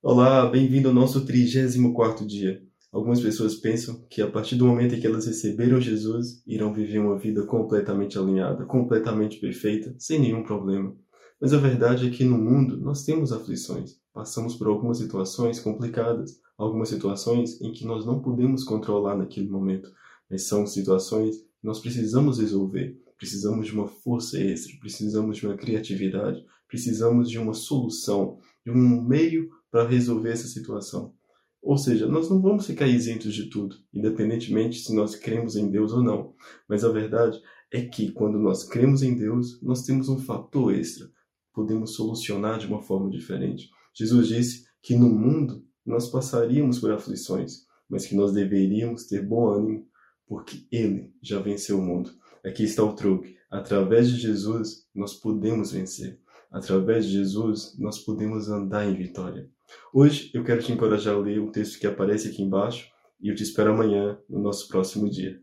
Olá, bem-vindo ao nosso 34 dia. Algumas pessoas pensam que a partir do momento em que elas receberam Jesus, irão viver uma vida completamente alinhada, completamente perfeita, sem nenhum problema. Mas a verdade é que no mundo nós temos aflições, passamos por algumas situações complicadas, algumas situações em que nós não podemos controlar naquele momento, mas são situações que nós precisamos resolver, precisamos de uma força extra, precisamos de uma criatividade, precisamos de uma solução, de um meio para resolver essa situação. Ou seja, nós não vamos ficar isentos de tudo, independentemente se nós cremos em Deus ou não. Mas a verdade é que quando nós cremos em Deus, nós temos um fator extra. Podemos solucionar de uma forma diferente. Jesus disse que no mundo nós passaríamos por aflições, mas que nós deveríamos ter bom ânimo, porque Ele já venceu o mundo. Aqui está o truque. Através de Jesus, nós podemos vencer. Através de Jesus, nós podemos andar em vitória. Hoje eu quero te encorajar a ler o texto que aparece aqui embaixo e eu te espero amanhã no nosso próximo dia.